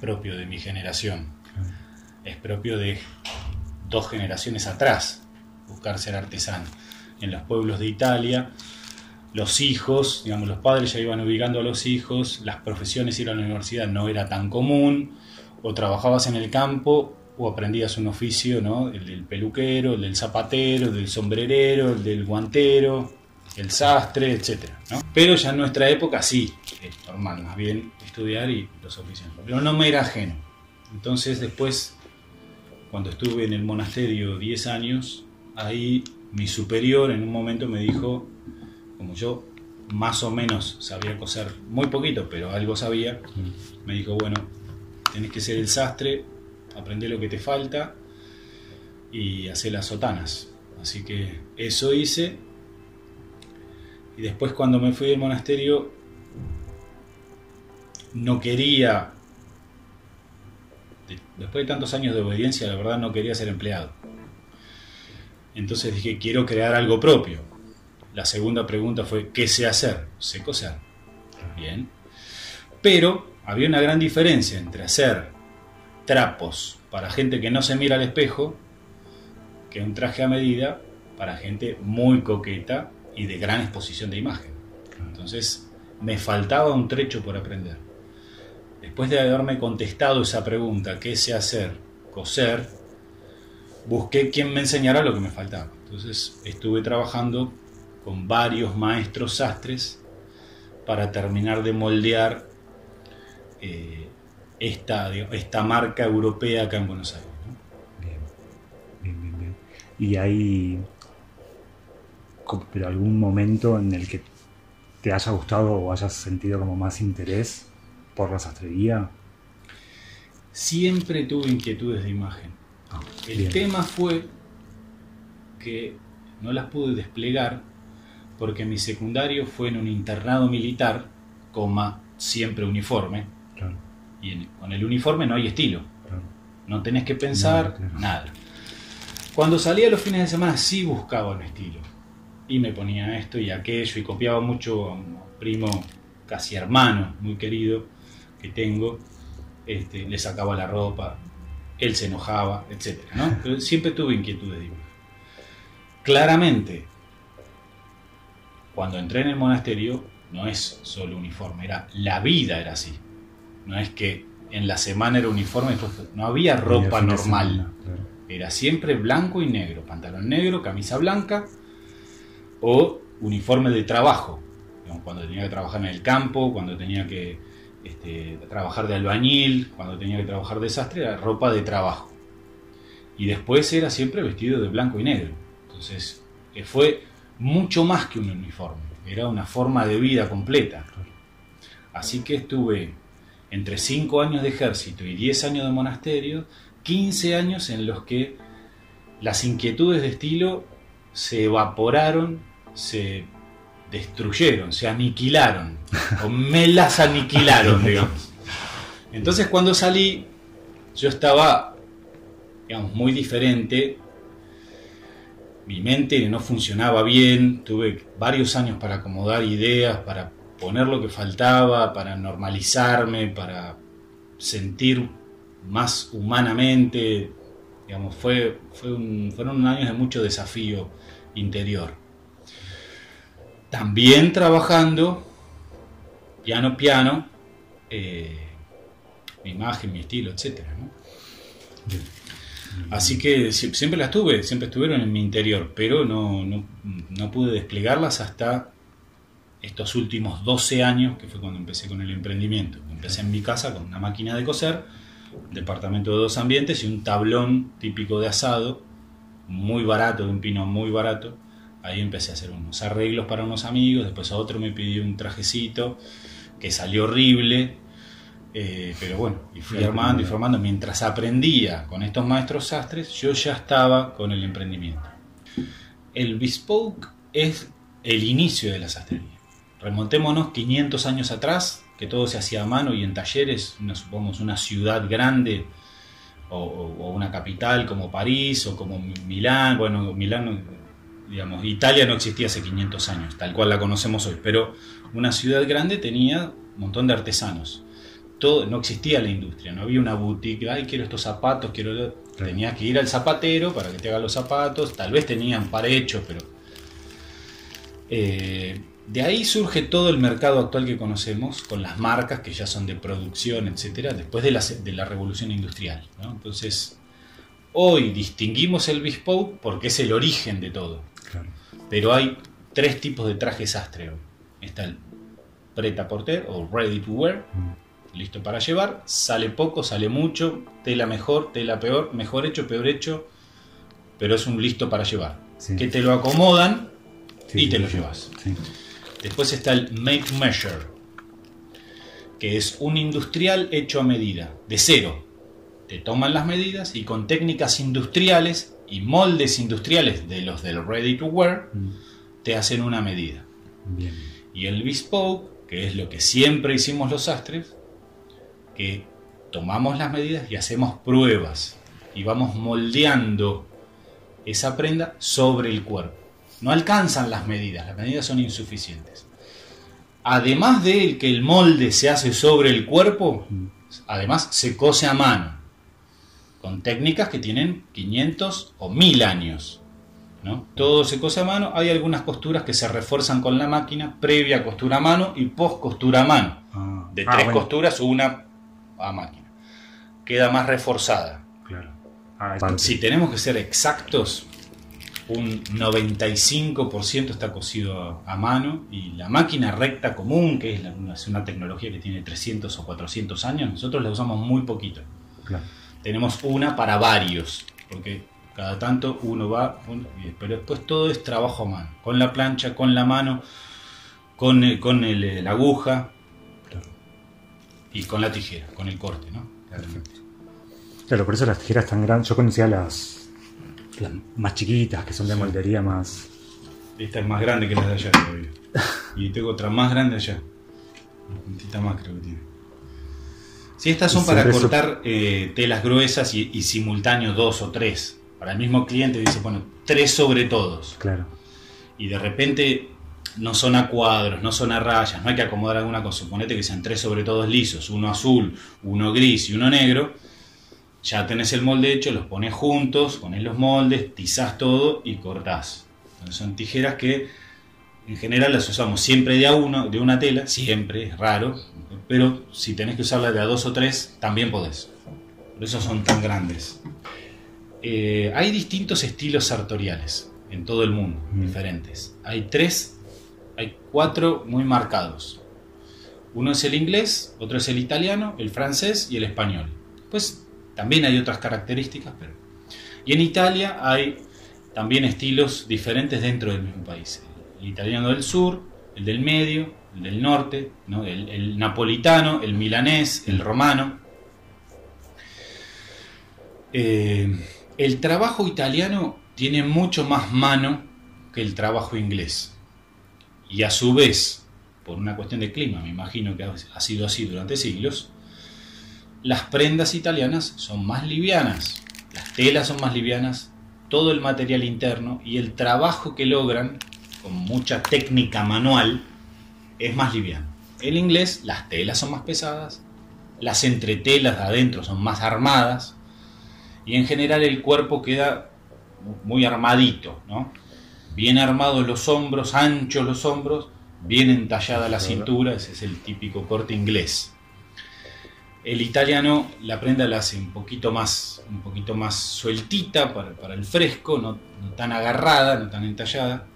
propio de mi generación, es propio de dos generaciones atrás, buscar ser artesano. En los pueblos de Italia, los hijos, digamos, los padres ya iban ubicando a los hijos, las profesiones ir a la universidad no era tan común, o trabajabas en el campo o aprendías un oficio, ¿no? El del peluquero, el del zapatero, el del sombrerero, el del guantero, el sastre, etc. Pero ya en nuestra época sí, es normal, más bien estudiar y los oficios. Pero no me era ajeno. Entonces después, cuando estuve en el monasterio 10 años, ahí mi superior en un momento me dijo, como yo más o menos sabía coser muy poquito, pero algo sabía, me dijo, bueno, tenés que ser el sastre, aprender lo que te falta y hacer las sotanas. Así que eso hice. Y después cuando me fui del monasterio, no quería, después de tantos años de obediencia, la verdad no quería ser empleado. Entonces dije, quiero crear algo propio. La segunda pregunta fue, ¿qué sé hacer? Sé coser. Bien. Pero había una gran diferencia entre hacer trapos para gente que no se mira al espejo que un traje a medida para gente muy coqueta y de gran exposición de imagen. Entonces me faltaba un trecho por aprender. Después de haberme contestado esa pregunta, ¿qué sé hacer? Coser, busqué quien me enseñara lo que me faltaba. Entonces estuve trabajando con varios maestros sastres para terminar de moldear eh, esta, marca europea acá en Buenos Aires. Bien, bien, bien, ¿Y hay pero algún momento en el que te haya gustado o hayas sentido como más interés por la sastrería? Siempre tuve inquietudes de imagen. Ah, el tema fue que no las pude desplegar porque mi secundario fue en un internado militar, coma, siempre uniforme. Y con el uniforme no hay estilo. No tenés que pensar nada. Cuando salía los fines de semana sí buscaba un estilo. Y me ponía esto y aquello y copiaba mucho a un primo casi hermano, muy querido, que tengo. Este, le sacaba la ropa, él se enojaba, etc. Pero siempre tuve inquietud de dibujo. Claramente, cuando entré en el monasterio, no es solo uniforme, era la vida era así. No es que en la semana era uniforme, no había ropa normal. Era siempre blanco y negro, pantalón negro, camisa blanca o uniforme de trabajo. cuando tenía que trabajar en el campo, cuando tenía que este, trabajar de albañil, cuando tenía que trabajar de sastre, era ropa de trabajo. Y después era siempre vestido de blanco y negro. Entonces, eh, fue mucho más que un uniforme, era una forma de vida completa. Así que estuve entre 5 años de ejército y 10 años de monasterio, 15 años en los que las inquietudes de estilo se evaporaron, se destruyeron, se aniquilaron, o me las aniquilaron, digamos. Entonces cuando salí, yo estaba, digamos, muy diferente mi mente no funcionaba bien, tuve varios años para acomodar ideas, para poner lo que faltaba, para normalizarme, para sentir más humanamente. Digamos, fue, fueron años de mucho desafío interior. También trabajando piano piano, eh, mi imagen, mi estilo, etc. Así que siempre las tuve, siempre estuvieron en mi interior, pero no, no, pude desplegarlas hasta estos últimos 12 años, que fue cuando empecé con el emprendimiento. Empecé en mi casa con una máquina de coser, un departamento de dos ambientes y un tablón típico de asado, muy barato, de un pino muy barato. Ahí empecé a hacer unos arreglos para unos amigos, después a otro me pidió un trajecito que salió horrible, eh, pero bueno, y fui armando y formando. Mientras aprendía con estos maestros sastres, yo ya estaba con el emprendimiento. El bespoke es el inicio de la sastrería. Remontémonos 500 años atrás, que todo se hacía a mano y en talleres, una, supongamos una ciudad grande o, una capital como París o como Milán. Bueno, Milán, digamos, Italia no existía hace 500 años, tal cual la conocemos hoy, pero una ciudad grande tenía un montón de artesanos todo, no existía la industria, no había una boutique, ay, quiero estos zapatos, quiero... Tenías que ir al zapatero para que te haga los zapatos, tal vez tenían par hechos, pero... Eh, de ahí surge todo el mercado actual que conocemos, con las marcas que ya son de producción, etcétera, después de la, de la revolución industrial. Entonces, hoy distinguimos el bespoke porque es el origen de todo. Pero hay tres tipos de trajes sastre hoy. Está el preta porter o ready to wear, mm. listo para llevar, sale poco, sale mucho, tela mejor, tela peor, mejor hecho, peor hecho, pero es un listo para llevar. Que te lo acomodan y te lo llevas. Después está el make measure, que es un industrial hecho a medida, de cero. Te toman las medidas y con técnicas industriales y moldes industriales de los del ready to wear, mm. te hacen una medida. Y el bespoke, que es lo que siempre hicimos los sastres, que tomamos las medidas y hacemos pruebas y vamos moldeando esa prenda sobre el cuerpo. No alcanzan las medidas, las medidas son insuficientes. Además de que el molde se hace sobre el cuerpo, además se cose a mano, con técnicas que tienen 500 o 1000 años. ¿no? Todo se cose a mano, hay algunas costuras que se refuerzan con la máquina, previa costura a mano y post costura a mano. Ah. de ah, tres costuras, una a máquina. Queda más reforzada. Claro. Ah, si tenemos que ser exactos, un 95% está cosido a, mano y la máquina recta común, que es, una, tecnología que tiene 300 o 400 años, nosotros la usamos muy poquito. Tenemos una para varios, porque cada tanto uno va, pero después todo es trabajo a mano, con la plancha, con la mano, con, el, con la aguja y con la tijera, con el corte. ¿no? Perfecto. Claro, por eso las tijeras tan grandes, yo conocía las las más chiquitas, que son de moldería más. Esta es más grande que las de allá todavía. y tengo otra más grande allá. Una puntita más creo que tiene. Sí, estas son para cortar eh, telas gruesas y, y simultáneo dos o tres. Para el mismo cliente dice, bueno, tres sobre todos. Claro. Y de repente no son a cuadros, no son a rayas, no hay que acomodar alguna cosa. Suponete que sean tres sobre todos lisos, uno azul, uno gris y uno negro ya tenés el molde hecho, los pones juntos, pones los moldes, tizás todo y cortás. son tijeras que en general las usamos siempre de a uno, de una tela, siempre, es raro, pero si tenés que usarla de a dos o tres, también podés. Por eso son tan grandes. Eh, hay distintos estilos sartoriales en todo el mundo, mm. diferentes. Hay tres, hay cuatro muy marcados. Uno es el inglés, otro es el italiano, el francés y el español. Pues también hay otras características, pero... Y en Italia hay también estilos diferentes dentro del mismo país. El italiano del sur, el del medio, del norte, el, napolitano, el milanés, el romano. Eh, el trabajo italiano tiene mucho más mano que el trabajo inglés. Y a su vez, por una cuestión de clima, me imagino que ha sido así durante siglos, las prendas italianas son más livianas, las telas son más livianas, todo el material interno y el trabajo que logran con mucha técnica manual es más liviano. En inglés las telas son más pesadas, las entretelas de adentro son más armadas y en general el cuerpo queda muy armadito, ¿no? Bien armados los hombros, anchos los hombros, bien entallada la cintura, ese es el típico corte inglés. El italiano la prenda la hace un poquito más, un poquito más sueltita para, el fresco, no, tan agarrada, no tan entallada,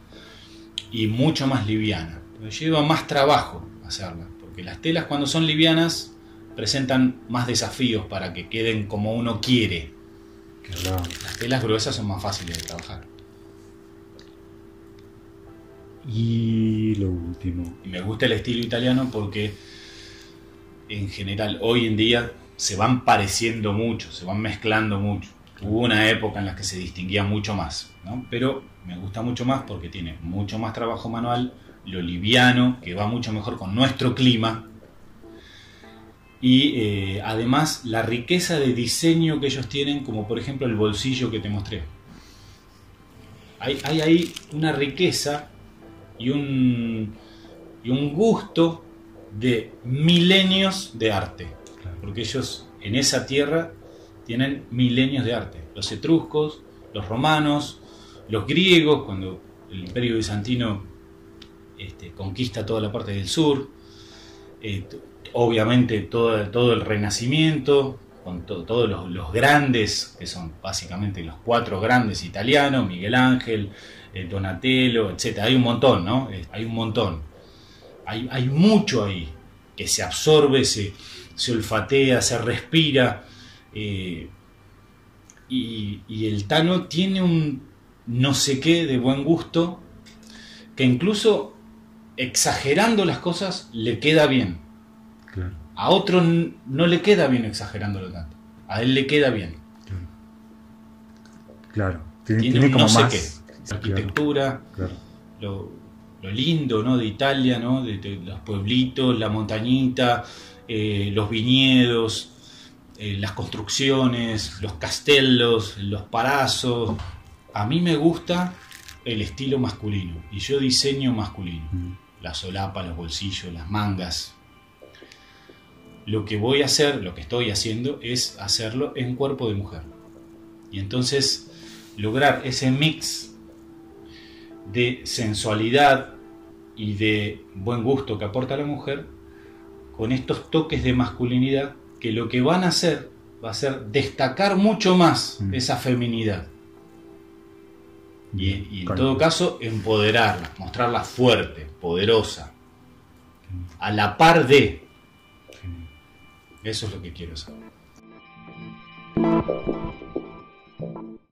y mucho más liviana. Pero lleva más trabajo hacerla, porque las telas cuando son livianas presentan más desafíos para que queden como uno quiere. Las telas gruesas son más fáciles de trabajar. Y lo último. Y me gusta el estilo italiano porque en general hoy en día se van pareciendo mucho, se van mezclando mucho. Hubo una época en la que se distinguía mucho más, ¿no? pero me gusta mucho más porque tiene mucho más trabajo manual, lo liviano, que va mucho mejor con nuestro clima, y eh, además la riqueza de diseño que ellos tienen, como por ejemplo el bolsillo que te mostré. Hay, hay ahí una riqueza y un, y un gusto de milenios de arte. porque ellos en esa tierra tienen milenios de arte. Los etruscos, los romanos, los griegos, cuando el imperio bizantino este, conquista toda la parte del sur, eh, obviamente todo, todo el renacimiento, con todos los, grandes, que son básicamente los cuatro grandes italianos, Miguel Ángel, eh, Donatello, etc. Hay un montón, ¿no? Eh, hay un montón. Hay, hay, mucho ahí que se absorbe, se, se olfatea, se respira. y, y el Tano tiene un no sé qué de buen gusto que incluso exagerando las cosas le queda bien. A otro no le queda bien exagerándolo tanto. A él le queda bien. Claro. Tiene, como no sé qué. La arquitectura, lo, lindo ¿no? de Italia, ¿no? de, los pueblitos, la montañita, eh, los viñedos, eh, las construcciones, los castellos, los palazos. A mí me gusta el estilo masculino y yo diseño masculino. Mm. La solapa, los bolsillos, las mangas. Lo que voy a hacer, lo que estoy haciendo, es hacerlo en cuerpo de mujer. Y entonces lograr ese mix de sensualidad y de buen gusto que aporta la mujer con estos toques de masculinidad que lo que van a hacer va a ser destacar mucho más mm. esa feminidad y, en todo caso, empoderarla, mostrarla fuerte, poderosa, a la par de. Eso es lo que quiero saber.